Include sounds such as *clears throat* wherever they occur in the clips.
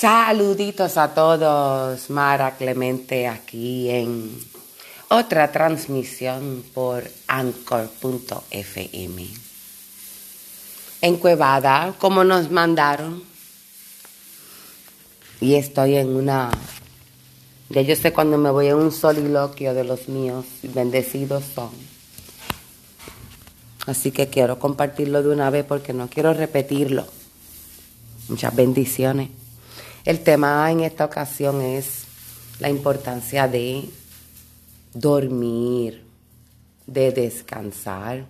Saluditos a todos, Mara Clemente aquí en otra transmisión por anchor.fm. En Cuevada, como nos mandaron, y estoy en una... Ya yo sé cuando me voy en un soliloquio de los míos, bendecidos son. Así que quiero compartirlo de una vez porque no quiero repetirlo. Muchas bendiciones. El tema en esta ocasión es la importancia de dormir, de descansar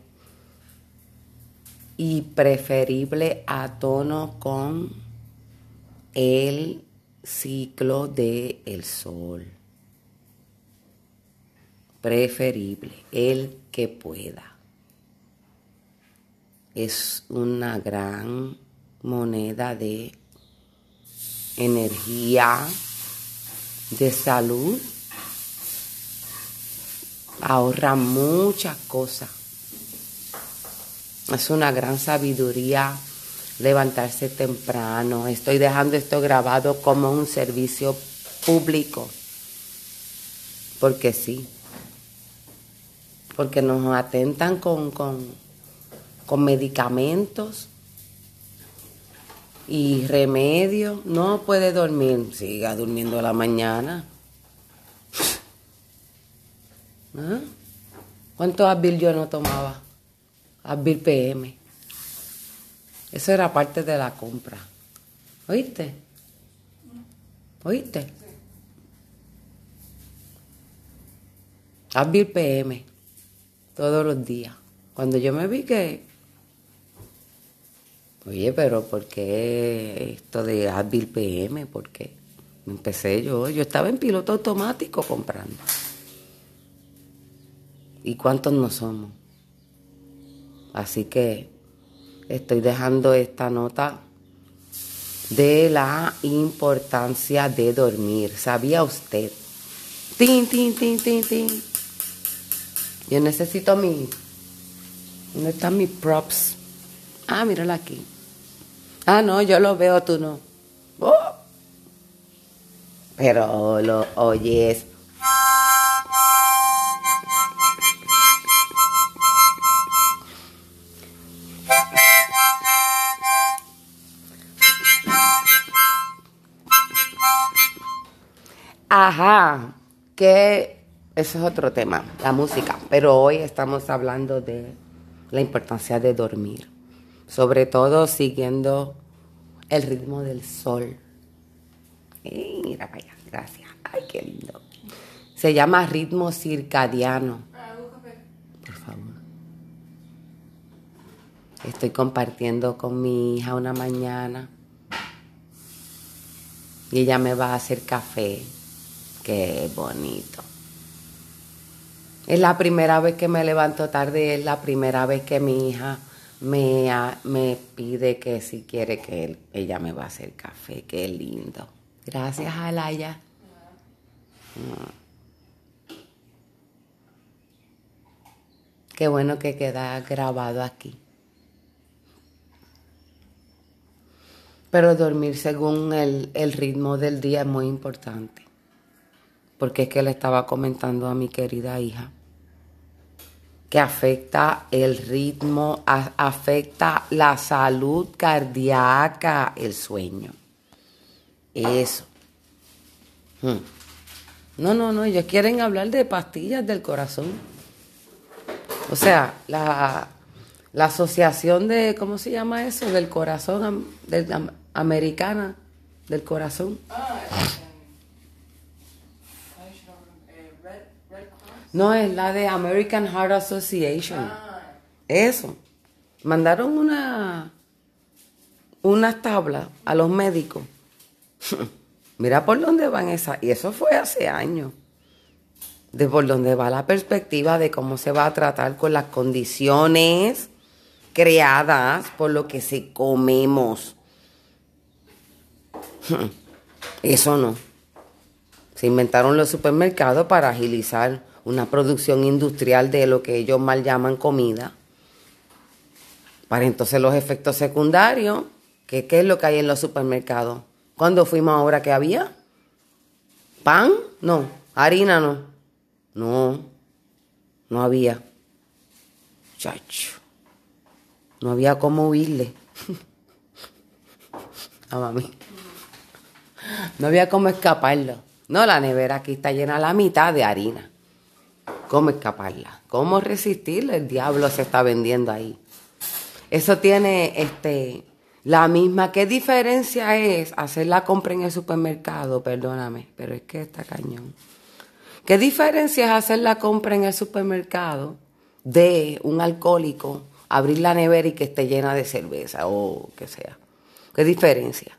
y preferible a tono con el ciclo del el sol. Preferible, el que pueda. Es una gran moneda de energía, de salud. Ahorra muchas cosas. Es una gran sabiduría levantarse temprano. Estoy dejando esto grabado como un servicio público. Porque sí. Porque nos atentan con, con, con medicamentos y remedios. No puede dormir. Siga durmiendo a la mañana. ¿Ah? ¿Cuántos Advil yo no tomaba? Advil PM. Eso era parte de la compra. ¿Oíste? ¿Oíste? Advil PM. Todos los días. Cuando yo me vi que... Oye, pero ¿por qué esto de Advil PM? ¿Por qué? Empecé yo. Yo estaba en piloto automático comprando. ¿Y cuántos no somos? Así que estoy dejando esta nota de la importancia de dormir. ¿Sabía usted? Tin, tin, tin, tin, tin. Yo necesito mi... ¿Dónde están mis props? Ah, mírala aquí. Ah, no, yo lo veo, tú no. Oh. Pero lo oyes. Ajá, que ese es otro tema, la música. Pero hoy estamos hablando de la importancia de dormir, sobre todo siguiendo el ritmo del sol. mira vaya, gracias. Ay, qué lindo. Se llama ritmo circadiano. Por favor. Estoy compartiendo con mi hija una mañana y ella me va a hacer café. Qué bonito. Es la primera vez que me levanto tarde, es la primera vez que mi hija me, me pide que si quiere que ella me va a hacer café. Qué lindo. Gracias, Alaya. Mm. Qué bueno que queda grabado aquí. Pero dormir según el, el ritmo del día es muy importante porque es que le estaba comentando a mi querida hija que afecta el ritmo, afecta la salud cardíaca, el sueño. Eso. Hmm. No, no, no, ellos quieren hablar de pastillas del corazón. O sea, la, la asociación de, ¿cómo se llama eso? Del corazón, americana, del corazón. No, es la de American Heart Association. Ah. Eso. Mandaron una unas tablas a los médicos. *laughs* Mira por dónde van esas. Y eso fue hace años. De por dónde va la perspectiva de cómo se va a tratar con las condiciones creadas por lo que se comemos. *laughs* Eso no. Se inventaron los supermercados para agilizar una producción industrial de lo que ellos mal llaman comida. Para entonces los efectos secundarios, que ¿qué es lo que hay en los supermercados? ¿Cuándo fuimos ahora que había? ¿Pan? No. ¿Harina no? No. No había. Chacho. No había cómo huirle. *laughs* a mami. No había cómo escaparlo. No, la nevera aquí está llena a la mitad de harina. ¿Cómo escaparla? ¿Cómo resistirle? El diablo se está vendiendo ahí. Eso tiene este la misma. ¿Qué diferencia es hacer la compra en el supermercado? Perdóname, pero es que está cañón. ¿Qué diferencia es hacer la compra en el supermercado de un alcohólico, abrir la nevera y que esté llena de cerveza o que sea? ¿Qué diferencia?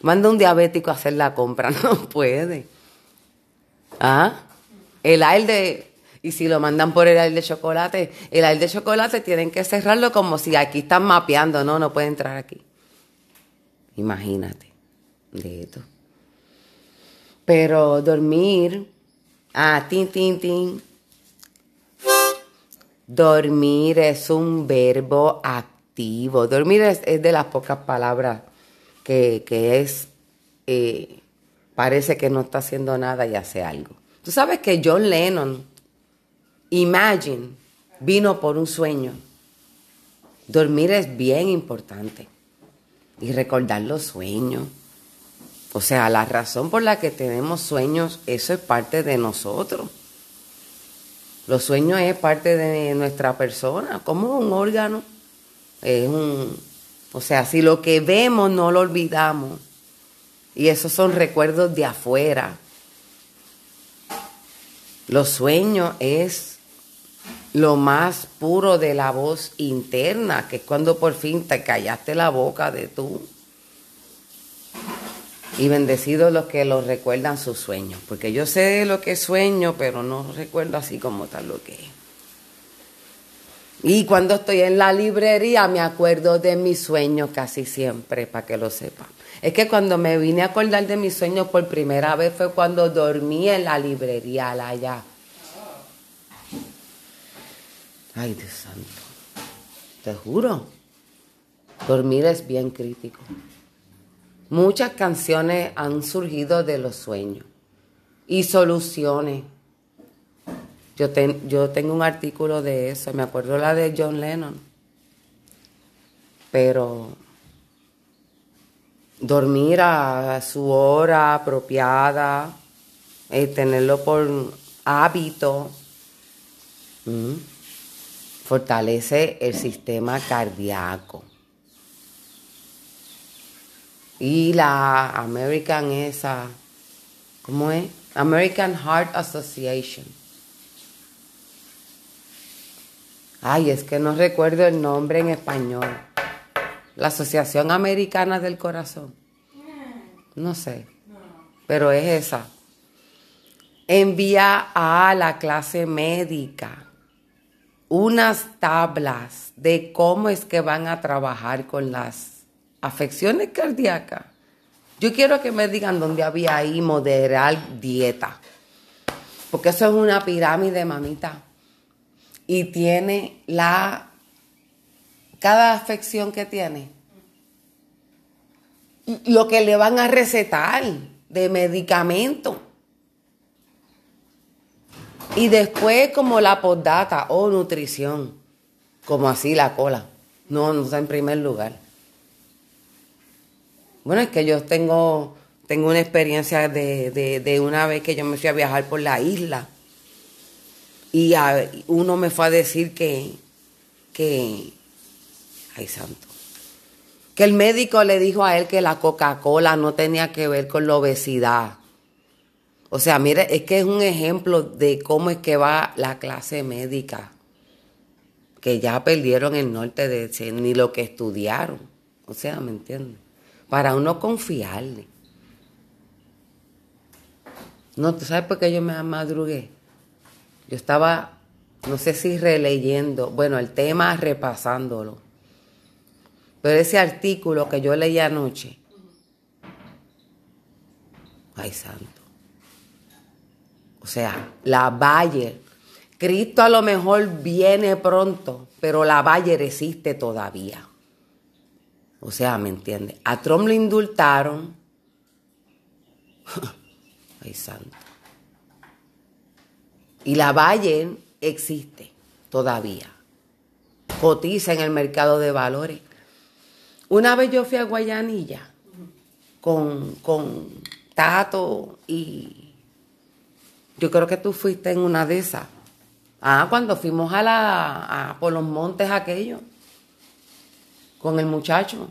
Manda un diabético a hacer la compra, *laughs* no puede. ¿Ah? El aire de y si lo mandan por el aire de chocolate, el aire de chocolate tienen que cerrarlo como si aquí están mapeando, no, no puede entrar aquí. Imagínate de esto. Pero dormir, ah, tin, tin, tin. Dormir es un verbo activo. Dormir es, de las pocas palabras que, es, eh, parece que no está haciendo nada y hace algo. Tú sabes que John Lennon Imagine vino por un sueño. Dormir es bien importante. Y recordar los sueños. O sea, la razón por la que tenemos sueños, eso es parte de nosotros. Los sueños es parte de nuestra persona, como un órgano. Es un, o sea, si lo que vemos no lo olvidamos. Y esos son recuerdos de afuera. Los sueños es lo más puro de la voz interna, que es cuando por fin te callaste la boca de tú. Y bendecidos los que lo recuerdan sus sueños, porque yo sé lo que sueño, pero no recuerdo así como tal lo que es. Y cuando estoy en la librería me acuerdo de mis sueños casi siempre, para que lo sepan. Es que cuando me vine a acordar de mis sueños por primera vez fue cuando dormí en la librería allá Ay, Dios santo. Te juro. Dormir es bien crítico. Muchas canciones han surgido de los sueños y soluciones. Yo, yo tengo un artículo de eso, me acuerdo la de John Lennon. Pero dormir a su hora apropiada, y tenerlo por hábito fortalece el sistema cardíaco. Y la American esa, ¿cómo es? American Heart Association. Ay, es que no recuerdo el nombre en español. La Asociación Americana del Corazón. No sé. Pero es esa. Envía a la clase médica unas tablas de cómo es que van a trabajar con las afecciones cardíacas. Yo quiero que me digan dónde había ahí moderar dieta. Porque eso es una pirámide, mamita. Y tiene la. Cada afección que tiene. Lo que le van a recetar de medicamento. Y después como la postdata o nutrición, como así la cola. No, no está en primer lugar. Bueno, es que yo tengo, tengo una experiencia de, una vez que yo me fui a viajar por la isla. Y uno me fue a decir que, que, ay santo, que el médico le dijo a él que la Coca-Cola no tenía que ver con la obesidad o sea, mire, es que es un ejemplo de cómo es que va la clase médica, que ya perdieron el norte de ni lo que estudiaron. O sea, ¿me entiendes? Para uno confiarle. No, ¿tú sabes por qué yo me madrugué? Yo estaba, no sé si releyendo, bueno, el tema repasándolo. Pero ese artículo que yo leí anoche, ay santo, o sea, la Bayer. Cristo a lo mejor viene pronto, pero la Bayer existe todavía. O sea, ¿me entiende? A Trump le indultaron *laughs* Ay, santo. Y la Bayer existe todavía. Cotiza en el mercado de valores. Una vez yo fui a Guayanilla con, con Tato y yo creo que tú fuiste en una de esas. Ah, cuando fuimos a la a, por los montes aquellos con el muchacho,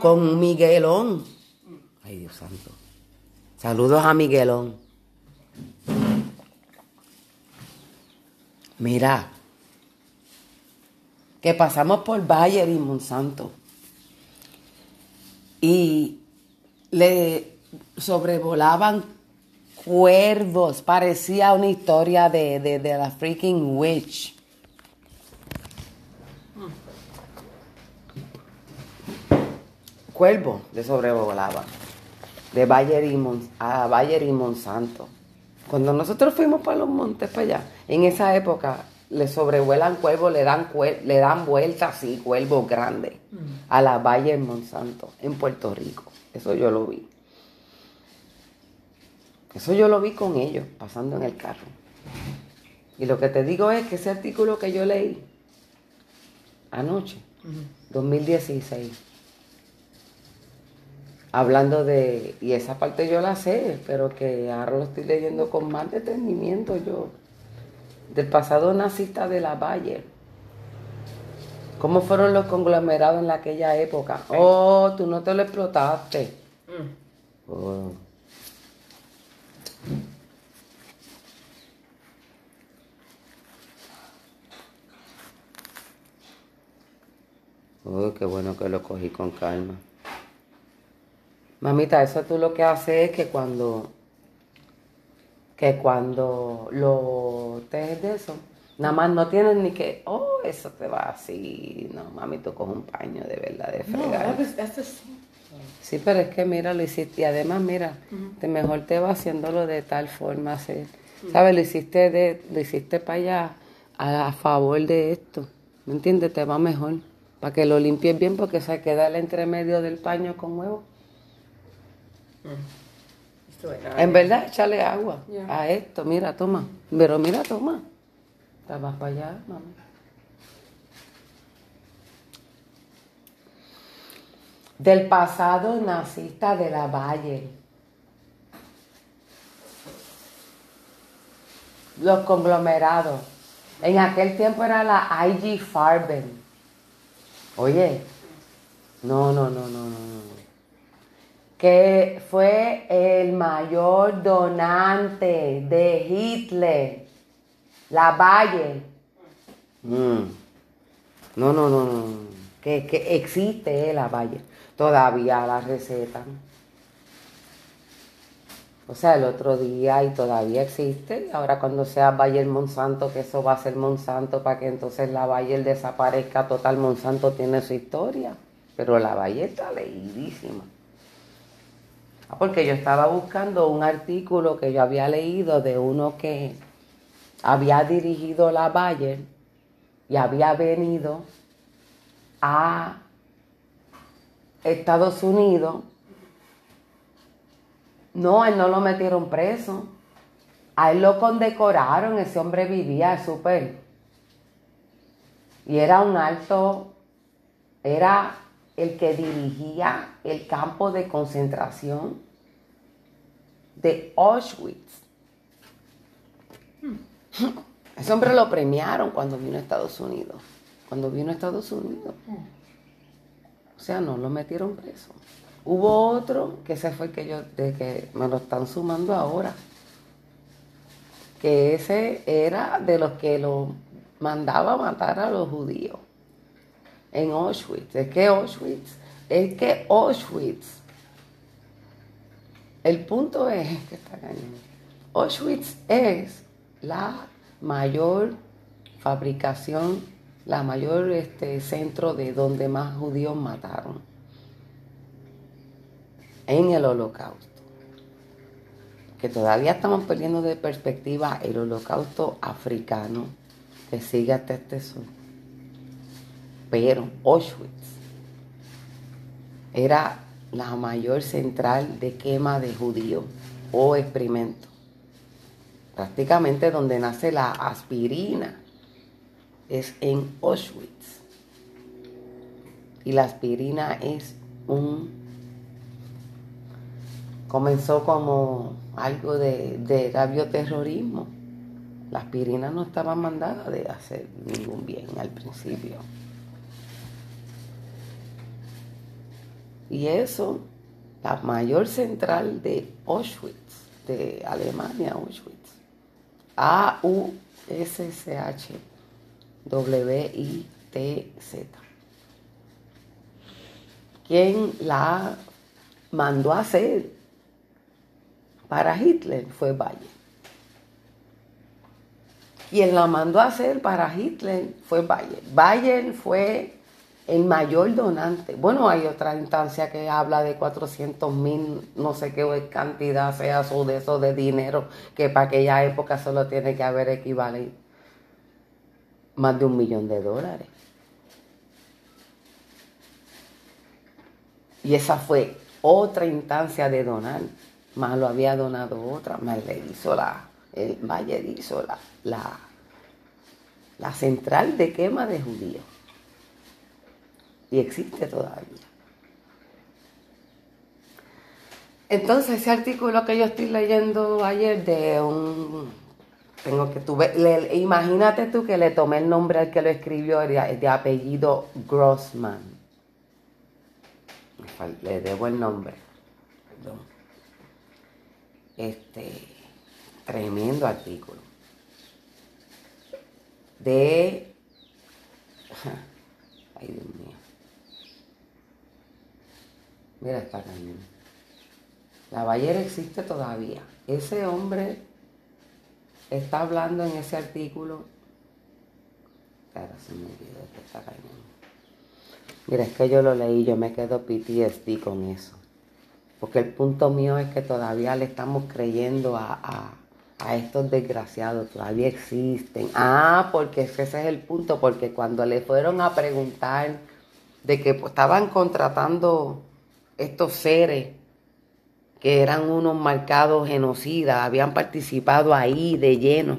con Miguelón. Ay, Dios santo. Saludos a Miguelón. Mira, que pasamos por Bayer y Monsanto y le sobrevolaban cuervos, parecía una historia de, de, de la freaking witch. Cuervo le sobrevolaba de Bayer y, Mon- a Bayer y Monsanto. Cuando nosotros fuimos para los montes, para allá, en esa época le sobrevuelan cuervos, le dan, cuer- le dan vueltas así, cuervos grandes, a la Bayer Monsanto, en Puerto Rico. Eso yo lo vi. Eso yo lo vi con ellos, pasando en el carro. Y lo que te digo es que ese artículo que yo leí anoche, 2016, hablando de, y esa parte yo la sé, pero que ahora lo estoy leyendo con más detenimiento yo, del pasado nazista de la Bayer. ¿Cómo fueron los conglomerados en aquella época? Oh, tú no te lo explotaste. Oh. Oh, qué bueno que lo cogí con calma. Mamita, eso tú lo que haces es que cuando que cuando lo tejes de eso, nada más no tienes ni que, oh, eso te va así. No, mami, tú coges un paño de verdad de No, fregar. that was, that's the same. Sí, pero es que mira, lo hiciste, y además mira, te mejor te va haciéndolo de tal forma, así, ¿sabes? Lo hiciste de, lo hiciste para allá a, a favor de esto, ¿me entiendes? Te va mejor, para que lo limpies bien porque se queda el entremedio del paño con huevo. Like, En verdad, échale agua a esto, mira, toma, pero mira, toma, te vas para allá, mami. Del pasado nazista de la Valle. Los conglomerados. En aquel tiempo era la IG Farben. Oye, no, no, no, no, no, no. Que fue el mayor donante de Hitler. La Valle. Mm. No, no, no, no. no. Que, que existe eh, la Valle. Todavía la recetan. O sea, el otro día y todavía existe. Ahora cuando sea Bayer Monsanto, que eso va a ser Monsanto para que entonces la Bayer desaparezca total. Monsanto tiene su historia. Pero la Bayer está leidísima. Ah, Porque yo estaba buscando un artículo que yo había leído de uno que había dirigido la Bayer y había venido a Estados Unidos. No, él no lo metieron preso. A él lo condecoraron, ese hombre vivía súper. Y era un alto, era el que dirigía el campo de concentración de Auschwitz. Ese hombre lo premiaron cuando vino a Estados Unidos. Cuando vino a Estados Unidos. Sea, no lo metieron preso. Hubo otro, que ese fue el que yo, de que me lo están sumando ahora. Que ese era de los que lo mandaba a matar a los judíos en Auschwitz. Es que Auschwitz, es que Auschwitz, el punto es que está cañón. Auschwitz es la mayor fabricación, la mayor este, centro de donde más judíos mataron en el holocausto. Que todavía estamos perdiendo de perspectiva el holocausto africano que sigue hasta este sur. Pero Auschwitz era la mayor central de quema de judíos o experimento. Prácticamente donde nace la aspirina es en Auschwitz. Y la aspirina es un... comenzó como algo de, de bioterrorismo. La aspirina no estaba mandada de hacer ningún bien al principio. Y eso, la mayor central de Auschwitz, de Alemania, Auschwitz, A-U-S-C-H, W-I-T-Z. Quien la mandó a hacer para Hitler fue Bayer. Quien la mandó a hacer para Hitler fue Bayer. Bayer fue el mayor donante. Bueno, hay otra instancia que habla de 400 mil, no sé qué cantidad sea eso de eso de dinero, que para aquella época solo tiene que haber equivalente más de un millón de dólares. Y esa fue otra instancia de donar. Más lo había donado otra, más le hizo la, el Valle hizo la, la, la central de quema de judíos. Y existe todavía. Entonces, ese artículo que yo estoy leyendo ayer de un tengo que tuve, le, imagínate tú que le tomé el nombre al que lo escribió de, apellido Grossman. Le debo el nombre. Perdón. Este tremendo artículo. De *laughs* ay Dios mío. Mira esta cañón. La ballera existe todavía. Ese hombre está hablando en ese artículo. Mira, es que yo lo leí, yo me quedo PTSD con eso. Porque el punto mío es que todavía le estamos creyendo a, a, estos desgraciados, todavía existen. Ah, porque ese es el punto, porque cuando le fueron a preguntar de que pues, estaban contratando estos seres que eran unos marcados genocidas, habían participado ahí de lleno.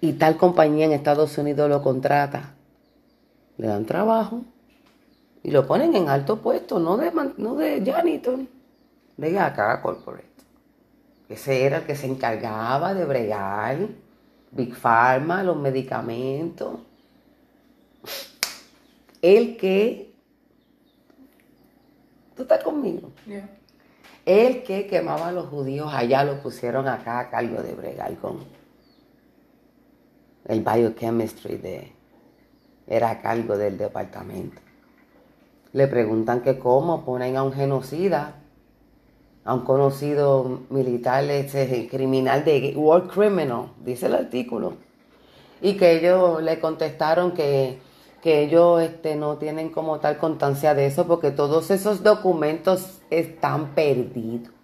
Y tal compañía en Estados Unidos lo contrata. Le dan trabajo y lo ponen en alto puesto, no de, no de janitor, de acá corporate. Ese era el que se encargaba de bregar Big Pharma, los medicamentos. El que... ¿Tú estás conmigo? El que quemaba a los judíos allá lo pusieron acá a cargo de bregar el biochemistry de era a cargo del departamento. Le preguntan que cómo ponen a un genocida, a un conocido militar, criminal de war criminal, dice el artículo, y que ellos le contestaron que que ellos este, no tienen como tal constancia de eso porque todos esos documentos están perdidos.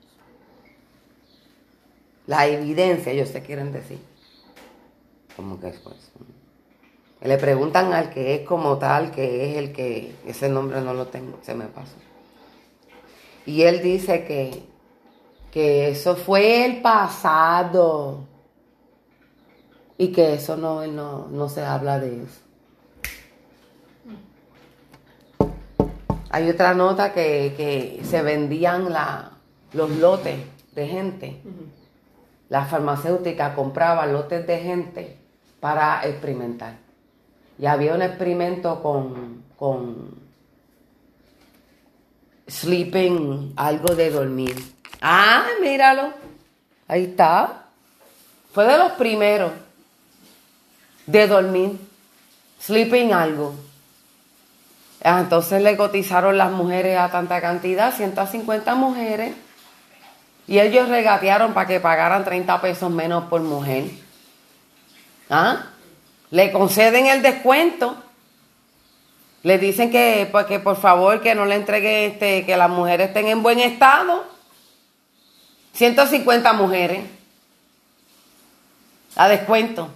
La evidencia, ellos se quieren decir. ¿Cómo que es pues? Le preguntan al que es como tal, que es el que, ese nombre no lo tengo, se me pasó. Y él dice que, que eso fue el pasado y que eso no, no, no se habla de eso. Hay otra nota que, se vendían la, los lotes de gente. La farmacéutica compraba lotes de gente para experimentar. Y había un experimento con, con sleeping, algo de dormir. Ah, míralo. Ahí está. Fue de los primeros de dormir. Sleeping algo. Ah, entonces le cotizaron las mujeres a tanta cantidad, 150 mujeres, y ellos regatearon para que pagaran 30 pesos menos por mujer. ¿Ah? Le conceden el descuento. Le dicen que, pues, que por favor que no le entregue este, que las mujeres estén en buen estado. 150 mujeres. A descuento.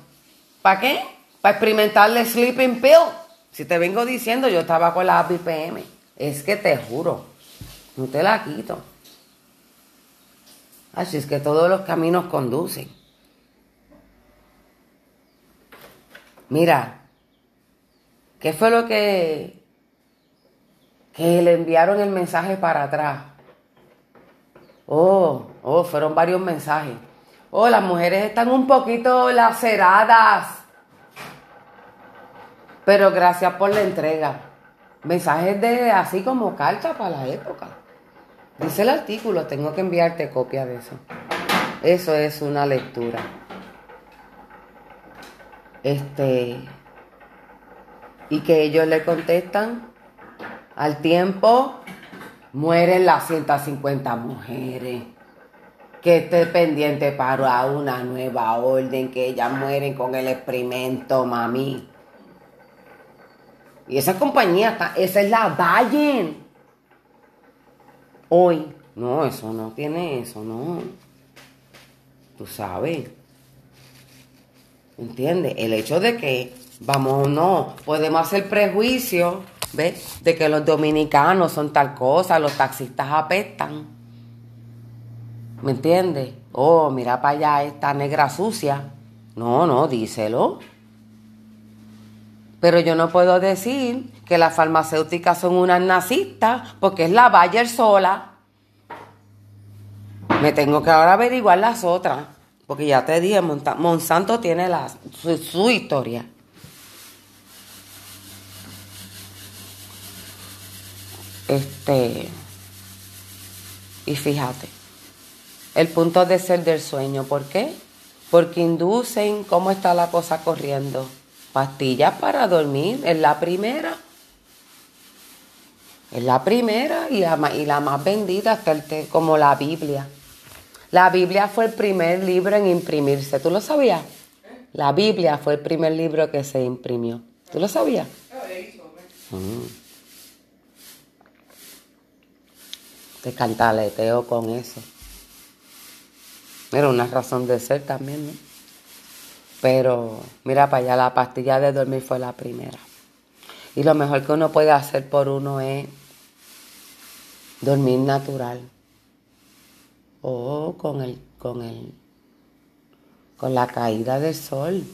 ¿Para qué? Para experimentarle sleeping pill. Si te vengo diciendo, yo estaba con la BPM. Es que te juro, no te la quito. Así es que todos los caminos conducen. Mira, ¿qué fue lo que, que le enviaron el mensaje para atrás? Oh, oh, fueron varios mensajes. Oh, las mujeres están un poquito laceradas. Pero gracias por la entrega. Mensajes de así como carta para la época. Dice el artículo, tengo que enviarte copia de eso. Eso es una lectura. Este. Y que ellos le contestan al tiempo, mueren las 150 mujeres. Que esté pendiente para una nueva orden, que ellas mueren con el experimento, mami. Y esa compañía, esa es la Valle. Hoy, no, eso no tiene eso, no. Tú sabes. ¿Entiendes? El hecho de que, vamos, no, podemos hacer prejuicio, ¿ves? De que los dominicanos son tal cosa, los taxistas apestan. ¿Me entiendes? Oh, mira para allá esta negra sucia. No, no, díselo. Pero yo no puedo decir que las farmacéuticas son unas nazistas porque es la Bayer sola. Me tengo que ahora averiguar las otras. Porque ya te dije, Monsanto tiene la, su, su historia. Este. Y fíjate, el punto de ser del sueño, ¿por qué? Porque inducen cómo está la cosa corriendo pastillas para dormir, es la primera. Es la primera y la, y la más vendida, hasta el como la Biblia. La Biblia fue el primer libro en imprimirse. ¿Tú lo sabías? La Biblia fue el primer libro que se imprimió. ¿Tú lo sabías? Mm. Te cantaleteo con eso. Era una razón de ser también, ¿no? Pero mira para allá, la pastilla de dormir fue la primera. Y lo mejor que uno puede hacer por uno es dormir natural. O con el, con el, con la caída del sol.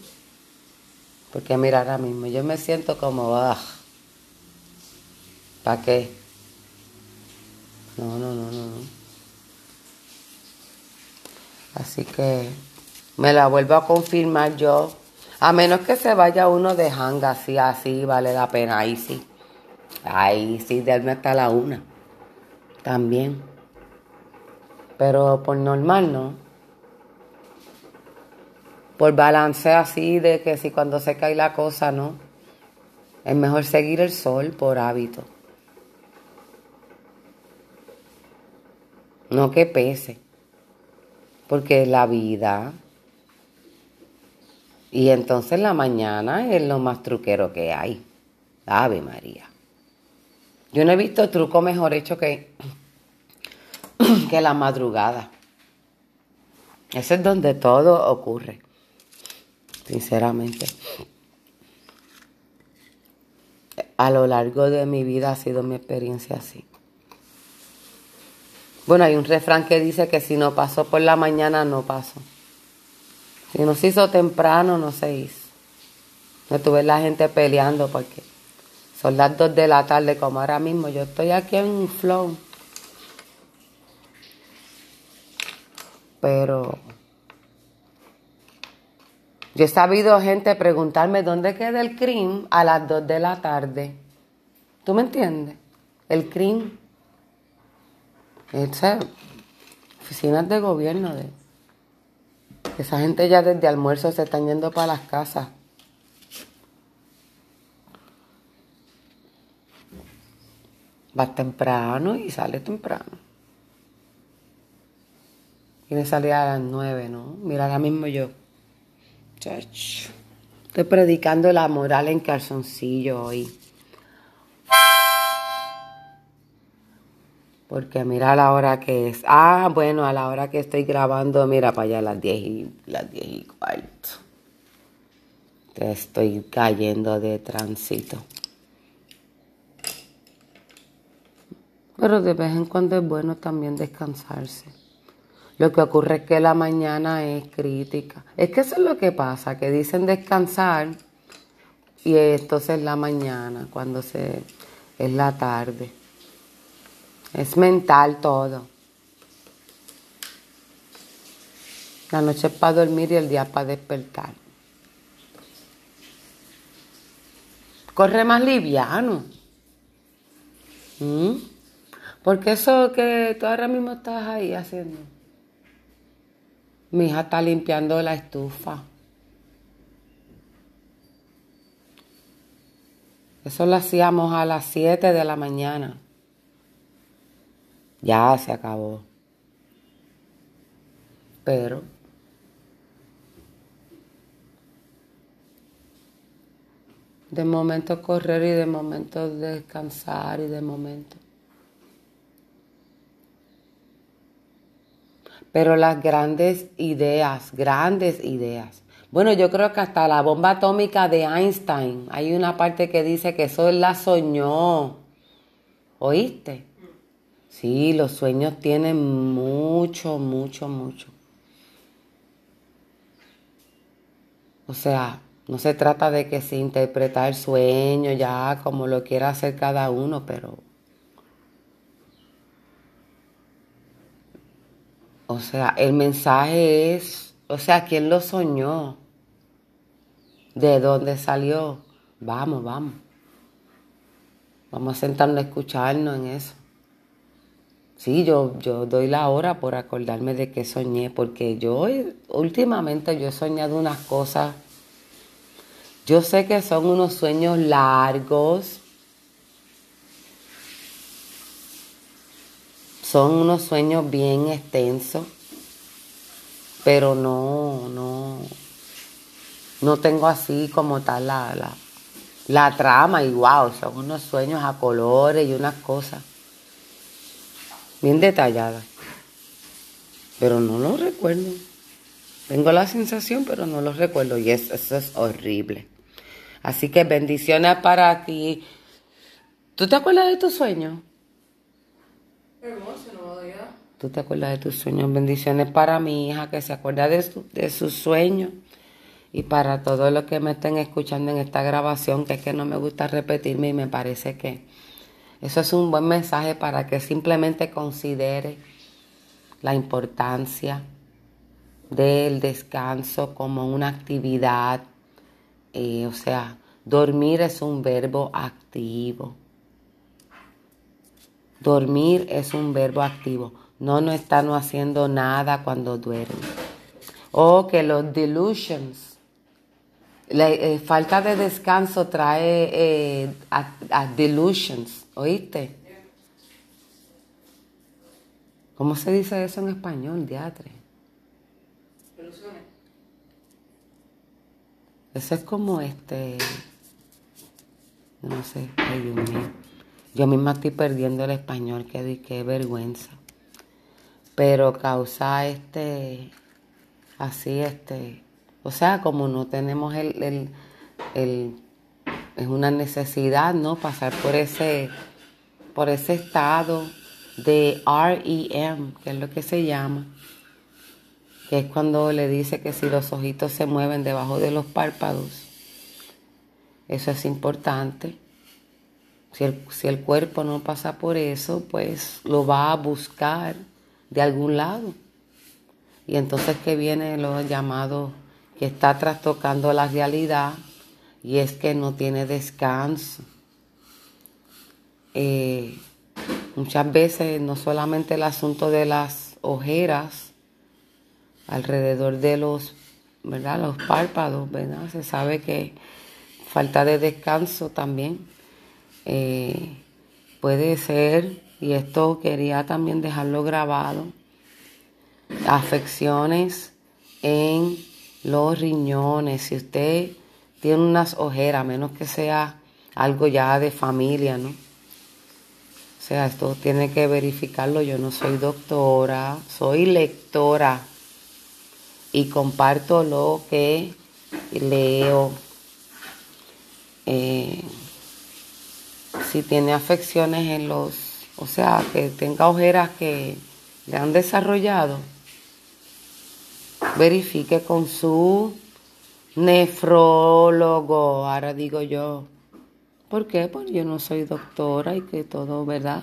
Porque mira ahora mismo, yo me siento como, ah, ¿para qué? No, no, no, no. Así que me la vuelvo a confirmar yo. A menos que se vaya uno de hanga, así, así, vale la pena. Ahí sí. Ahí sí, darme hasta la una. También. Pero por normal no. Por balance así de que si cuando se cae la cosa, no. Es mejor seguir el sol por hábito. No que pese. Porque la vida y entonces la mañana es lo más truquero que hay. Ave María. Yo no he visto truco mejor hecho que, *clears throat* que la madrugada. Ese es donde todo ocurre. Sinceramente. A lo largo de mi vida ha sido mi experiencia así. Bueno, hay un refrán que dice que si no pasó por la mañana, no pasó. Si no se hizo temprano, no se hizo. Me tuve la gente peleando porque son las dos de la tarde, como ahora mismo. Yo estoy aquí en flow. Pero yo he sabido gente preguntarme dónde queda el CRIM a las dos de la tarde. ¿Tú me entiendes? El CRIM. Es oficinas de gobierno de esa gente ya desde almuerzo se están yendo para las casas. Va temprano y sale temprano. Tiene salir a las nueve, ¿no? Mira, ahora mismo yo. Church. Estoy predicando la moral en calzoncillo hoy. Porque mira la hora que es. Ah, bueno, a la hora que estoy grabando, mira para allá las 10 y, las 10 y cuarto. Te estoy cayendo de tránsito. Pero de vez en cuando es bueno también descansarse. Lo que ocurre es que la mañana es crítica. Es que eso es lo que pasa, que dicen descansar y entonces la mañana, cuando se es la tarde. Es mental todo. La noche es para dormir y el día para despertar. Corre más liviano. ¿Mm? Porque eso que tú ahora mismo estás ahí haciendo. Mi hija está limpiando la estufa. Eso lo hacíamos a las 7 de la mañana. Ya se acabó. Pero de momento correr y de momento descansar y de momento. Pero las grandes ideas, grandes ideas. Bueno, yo creo que hasta la bomba atómica de Einstein, hay una parte que dice que eso él la soñó. ¿Oíste? Sí, los sueños tienen mucho, mucho, mucho. O sea, no se trata de que se interpreta el sueño ya como lo quiera hacer cada uno, pero... O sea, el mensaje es, o sea, ¿quién lo soñó? ¿De dónde salió? Vamos, vamos. Vamos a sentarnos a escucharnos en eso. Sí, yo, yo doy la hora por acordarme de que soñé, porque yo últimamente yo he soñado unas cosas. Yo sé que son unos sueños largos. Son unos sueños bien extensos. Pero no, no. No tengo así como tal la, la, la trama y wow, son unos sueños a colores y unas cosas bien detallada. Pero no lo recuerdo. Tengo la sensación, pero no lo recuerdo. Y eso, es horrible. Así que bendiciones para ti. ¿Tú te acuerdas de tus sueños? Hermoso, no ¿Tú te acuerdas de tus sueños? Bendiciones para mi hija que se acuerda de, de sus sueños. Y para todos los que me estén escuchando en esta grabación, que es que no me gusta repetirme y me parece que eso es un buen mensaje para que simplemente considere la importancia del descanso como una actividad. Eh, o sea, dormir es un verbo activo. Dormir es un verbo activo. No no están haciendo nada cuando duermen. O que los delusions, la eh, falta de descanso trae eh, a delusions, ¿Oíste? ¿Cómo se dice eso en español, diatre? Eso es como este. No sé, ay Dios mío. Yo misma estoy perdiendo el español, qué, qué vergüenza. Pero causa este. Así, este. O sea, como no tenemos el, el, el es una necesidad, ¿no? Pasar por ese por ese estado de REM, que es lo que se llama, que es cuando le dice que si los ojitos se mueven debajo de los párpados, eso es importante. Si el, si el cuerpo no pasa por eso, pues lo va a buscar de algún lado. Y entonces que viene lo llamado que está trastocando la realidad y es que no tiene descanso. Eh, muchas veces no solamente el asunto de las ojeras alrededor de los, ¿verdad? los párpados, ¿verdad? se sabe que falta de descanso también eh, puede ser, y esto quería también dejarlo grabado, afecciones en los riñones. Si usted tiene unas ojeras, menos que sea algo ya de familia, ¿no? Sea, esto tiene que verificarlo. Yo no soy doctora, soy lectora y comparto lo que leo. Eh, si tiene afecciones en los, o sea, que tenga ojeras que le han desarrollado, verifique con su nefrólogo. Ahora digo yo, ¿por qué? Pues yo no soy doctora y que todo, ¿verdad?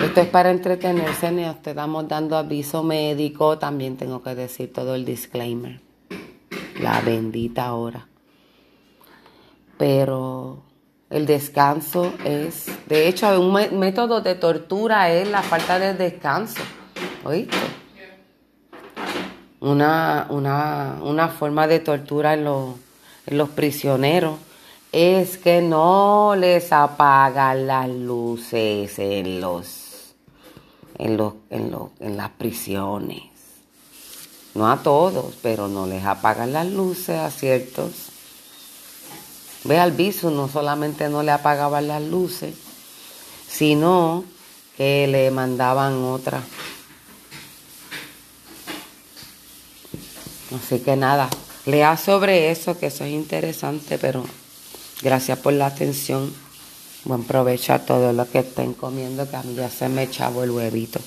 Esto es para entretenerse, ni te estamos dando aviso médico, también tengo que decir todo el disclaimer. La bendita hora. Pero el descanso es, de hecho, un método de tortura es la falta de descanso. ¿Oíste? Una, una, una forma de tortura en, en los prisioneros es que no les apagan las luces en los, en los, en los, en las prisiones. No a todos, pero no les apagan las luces a ciertos Ve al viso, no solamente no le apagaban las luces, sino que le mandaban otra. Así que nada, lea sobre eso, que eso es interesante, pero gracias por la atención. Buen provecho a todos los que estén comiendo, que a mí ya se me echaba el huevito.